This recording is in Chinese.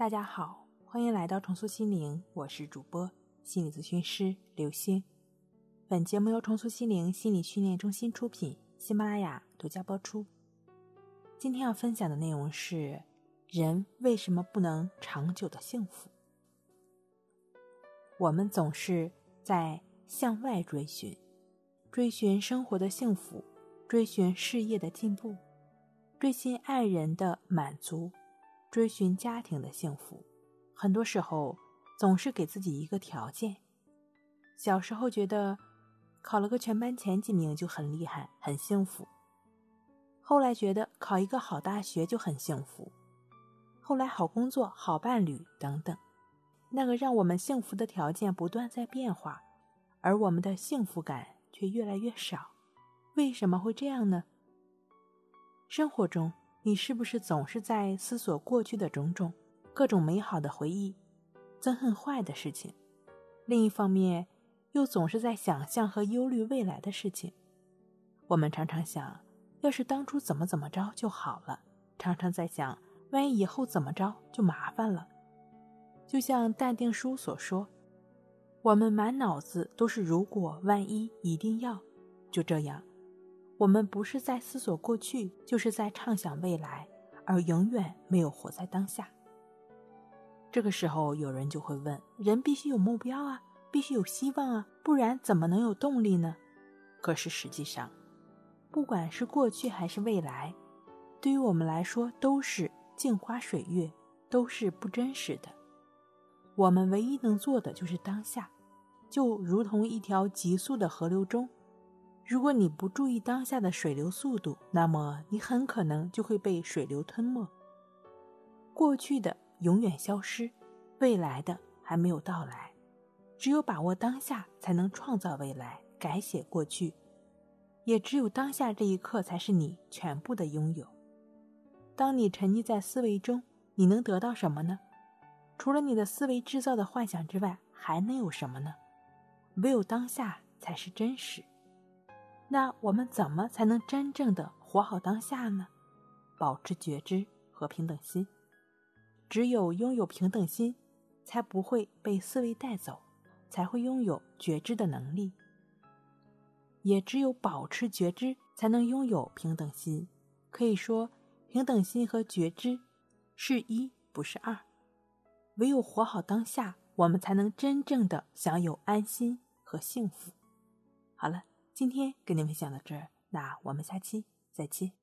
大家好，欢迎来到重塑心灵，我是主播心理咨询师刘星。本节目由重塑心灵心理训练中心出品，喜马拉雅独家播出。今天要分享的内容是：人为什么不能长久的幸福？我们总是在向外追寻，追寻生活的幸福，追寻事业的进步，追寻爱人的满足。追寻家庭的幸福，很多时候总是给自己一个条件。小时候觉得考了个全班前几名就很厉害、很幸福，后来觉得考一个好大学就很幸福，后来好工作、好伴侣等等，那个让我们幸福的条件不断在变化，而我们的幸福感却越来越少。为什么会这样呢？生活中。你是不是总是在思索过去的种种、各种美好的回忆，憎恨坏的事情？另一方面，又总是在想象和忧虑未来的事情。我们常常想，要是当初怎么怎么着就好了；常常在想，万一以后怎么着就麻烦了。就像但定书所说：“我们满脑子都是如果、万一、一定要。”就这样。我们不是在思索过去，就是在畅想未来，而永远没有活在当下。这个时候，有人就会问：人必须有目标啊，必须有希望啊，不然怎么能有动力呢？可是实际上，不管是过去还是未来，对于我们来说都是镜花水月，都是不真实的。我们唯一能做的就是当下，就如同一条急速的河流中。如果你不注意当下的水流速度，那么你很可能就会被水流吞没。过去的永远消失，未来的还没有到来。只有把握当下，才能创造未来，改写过去。也只有当下这一刻，才是你全部的拥有。当你沉溺在思维中，你能得到什么呢？除了你的思维制造的幻想之外，还能有什么呢？唯有当下才是真实。那我们怎么才能真正的活好当下呢？保持觉知和平等心。只有拥有平等心，才不会被思维带走，才会拥有觉知的能力。也只有保持觉知，才能拥有平等心。可以说，平等心和觉知是一，不是二。唯有活好当下，我们才能真正的享有安心和幸福。好了。今天跟您分享到这儿，那我们下期再见。